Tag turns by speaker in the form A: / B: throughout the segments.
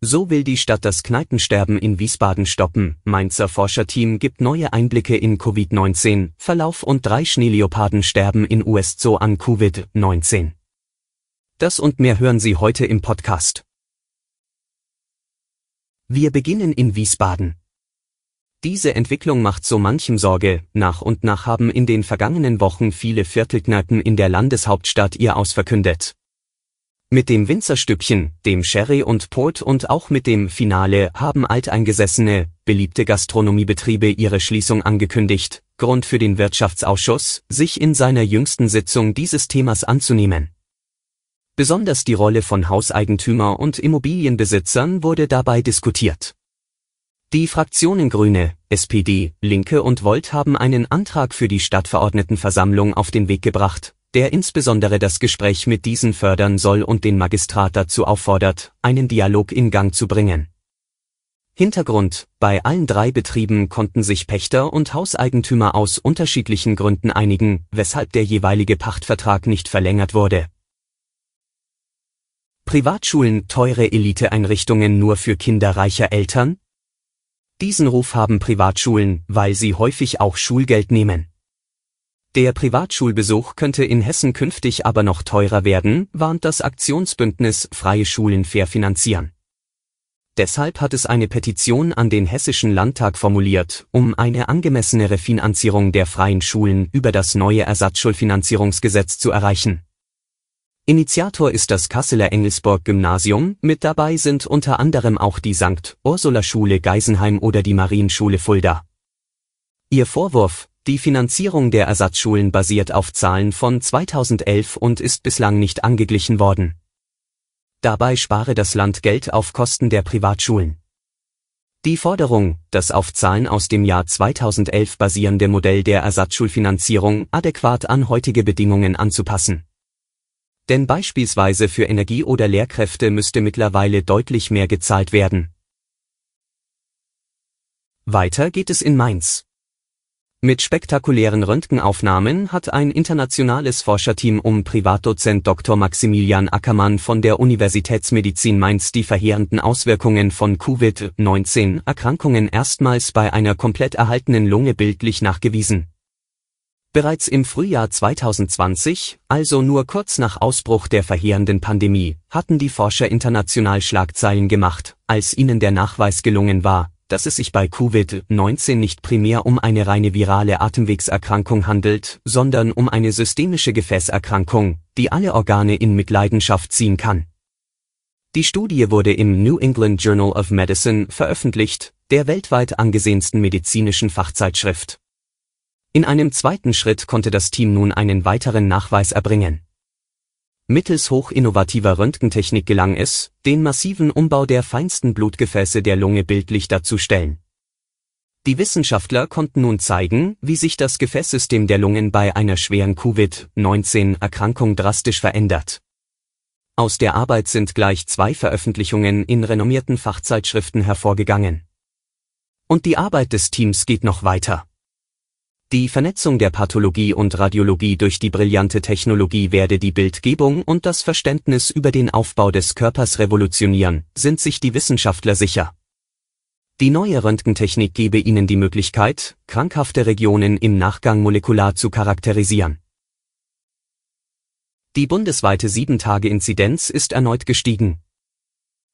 A: So will die Stadt das Kneipensterben in Wiesbaden stoppen. Mainzer Forscherteam gibt neue Einblicke in Covid-19, Verlauf und drei Schneeleoparden sterben in US-Zoo an Covid-19. Das und mehr hören Sie heute im Podcast. Wir beginnen in Wiesbaden. Diese Entwicklung macht so manchem Sorge, nach und nach haben in den vergangenen Wochen viele Viertelkneipen in der Landeshauptstadt ihr Aus verkündet. Mit dem Winzerstückchen, dem Sherry und Port und auch mit dem Finale haben alteingesessene, beliebte Gastronomiebetriebe ihre Schließung angekündigt, Grund für den Wirtschaftsausschuss, sich in seiner jüngsten Sitzung dieses Themas anzunehmen. Besonders die Rolle von Hauseigentümer und Immobilienbesitzern wurde dabei diskutiert. Die Fraktionen Grüne, SPD, Linke und Volt haben einen Antrag für die Stadtverordnetenversammlung auf den Weg gebracht, der insbesondere das Gespräch mit diesen fördern soll und den Magistrat dazu auffordert, einen Dialog in Gang zu bringen. Hintergrund, bei allen drei Betrieben konnten sich Pächter und Hauseigentümer aus unterschiedlichen Gründen einigen, weshalb der jeweilige Pachtvertrag nicht verlängert wurde. Privatschulen teure Eliteeinrichtungen nur für Kinder reicher Eltern? Diesen Ruf haben Privatschulen, weil sie häufig auch Schulgeld nehmen. Der Privatschulbesuch könnte in Hessen künftig aber noch teurer werden, warnt das Aktionsbündnis Freie Schulen fair finanzieren. Deshalb hat es eine Petition an den Hessischen Landtag formuliert, um eine angemessenere Finanzierung der freien Schulen über das neue Ersatzschulfinanzierungsgesetz zu erreichen. Initiator ist das Kasseler Engelsburg Gymnasium, mit dabei sind unter anderem auch die St. Ursula Schule Geisenheim oder die Marienschule Fulda. Ihr Vorwurf, die Finanzierung der Ersatzschulen basiert auf Zahlen von 2011 und ist bislang nicht angeglichen worden. Dabei spare das Land Geld auf Kosten der Privatschulen. Die Forderung, das auf Zahlen aus dem Jahr 2011 basierende Modell der Ersatzschulfinanzierung adäquat an heutige Bedingungen anzupassen. Denn beispielsweise für Energie oder Lehrkräfte müsste mittlerweile deutlich mehr gezahlt werden. Weiter geht es in Mainz. Mit spektakulären Röntgenaufnahmen hat ein internationales Forscherteam um Privatdozent Dr. Maximilian Ackermann von der Universitätsmedizin Mainz die verheerenden Auswirkungen von Covid-19-Erkrankungen erstmals bei einer komplett erhaltenen Lunge bildlich nachgewiesen. Bereits im Frühjahr 2020, also nur kurz nach Ausbruch der verheerenden Pandemie, hatten die Forscher international Schlagzeilen gemacht, als ihnen der Nachweis gelungen war, dass es sich bei Covid-19 nicht primär um eine reine virale Atemwegserkrankung handelt, sondern um eine systemische Gefäßerkrankung, die alle Organe in Mitleidenschaft ziehen kann. Die Studie wurde im New England Journal of Medicine veröffentlicht, der weltweit angesehensten medizinischen Fachzeitschrift. In einem zweiten Schritt konnte das Team nun einen weiteren Nachweis erbringen. Mittels hochinnovativer Röntgentechnik gelang es, den massiven Umbau der feinsten Blutgefäße der Lunge bildlich darzustellen. Die Wissenschaftler konnten nun zeigen, wie sich das Gefäßsystem der Lungen bei einer schweren Covid-19-Erkrankung drastisch verändert. Aus der Arbeit sind gleich zwei Veröffentlichungen in renommierten Fachzeitschriften hervorgegangen. Und die Arbeit des Teams geht noch weiter. Die Vernetzung der Pathologie und Radiologie durch die brillante Technologie werde die Bildgebung und das Verständnis über den Aufbau des Körpers revolutionieren, sind sich die Wissenschaftler sicher. Die neue Röntgentechnik gebe ihnen die Möglichkeit, krankhafte Regionen im Nachgang molekular zu charakterisieren. Die bundesweite 7-Tage-Inzidenz ist erneut gestiegen.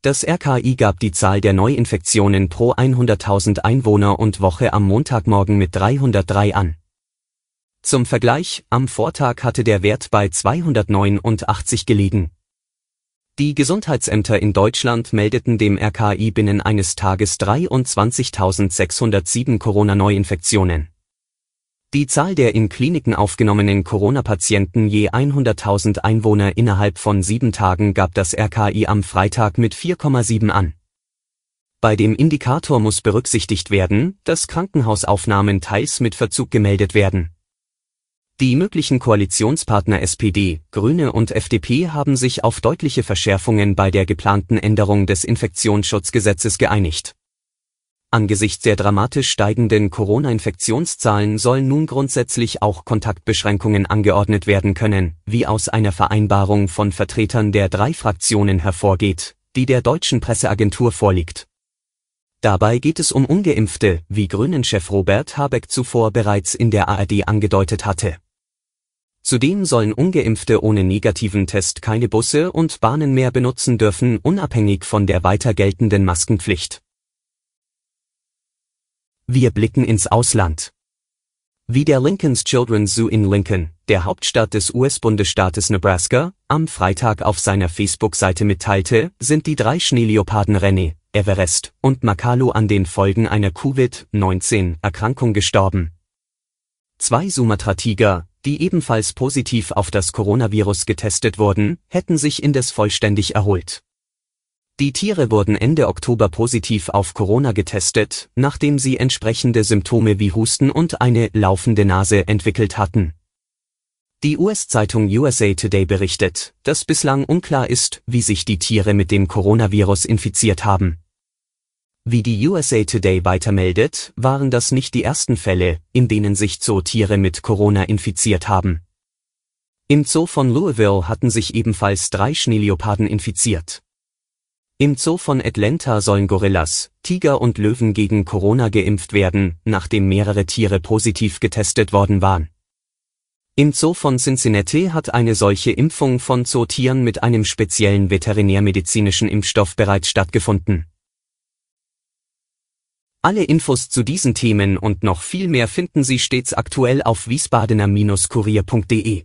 A: Das RKI gab die Zahl der Neuinfektionen pro 100.000 Einwohner und Woche am Montagmorgen mit 303 an. Zum Vergleich, am Vortag hatte der Wert bei 289 gelegen. Die Gesundheitsämter in Deutschland meldeten dem RKI binnen eines Tages 23.607 Corona-Neuinfektionen. Die Zahl der in Kliniken aufgenommenen Corona-Patienten je 100.000 Einwohner innerhalb von sieben Tagen gab das RKI am Freitag mit 4,7 an. Bei dem Indikator muss berücksichtigt werden, dass Krankenhausaufnahmen teils mit Verzug gemeldet werden. Die möglichen Koalitionspartner SPD, Grüne und FDP haben sich auf deutliche Verschärfungen bei der geplanten Änderung des Infektionsschutzgesetzes geeinigt. Angesichts der dramatisch steigenden Corona-Infektionszahlen sollen nun grundsätzlich auch Kontaktbeschränkungen angeordnet werden können, wie aus einer Vereinbarung von Vertretern der drei Fraktionen hervorgeht, die der deutschen Presseagentur vorliegt. Dabei geht es um ungeimpfte, wie Grünen-Chef Robert Habeck zuvor bereits in der ARD angedeutet hatte. Zudem sollen ungeimpfte ohne negativen Test keine Busse und Bahnen mehr benutzen dürfen, unabhängig von der weiter geltenden Maskenpflicht. Wir blicken ins Ausland. Wie der Lincoln's Children's Zoo in Lincoln, der Hauptstadt des US-Bundesstaates Nebraska, am Freitag auf seiner Facebook-Seite mitteilte, sind die drei Schneeleoparden René, Everest und Makalu an den Folgen einer Covid-19-Erkrankung gestorben. Zwei Sumatra-Tiger, die ebenfalls positiv auf das Coronavirus getestet wurden, hätten sich indes vollständig erholt. Die Tiere wurden Ende Oktober positiv auf Corona getestet, nachdem sie entsprechende Symptome wie Husten und eine laufende Nase entwickelt hatten. Die US-Zeitung USA Today berichtet, dass bislang unklar ist, wie sich die Tiere mit dem Coronavirus infiziert haben. Wie die USA Today weitermeldet, waren das nicht die ersten Fälle, in denen sich Zootiere mit Corona infiziert haben. Im Zoo von Louisville hatten sich ebenfalls drei Schneeleoparden infiziert. Im Zoo von Atlanta sollen Gorillas, Tiger und Löwen gegen Corona geimpft werden, nachdem mehrere Tiere positiv getestet worden waren. Im Zoo von Cincinnati hat eine solche Impfung von Zootieren mit einem speziellen veterinärmedizinischen Impfstoff bereits stattgefunden. Alle Infos zu diesen Themen und noch viel mehr finden Sie stets aktuell auf wiesbadener-kurier.de.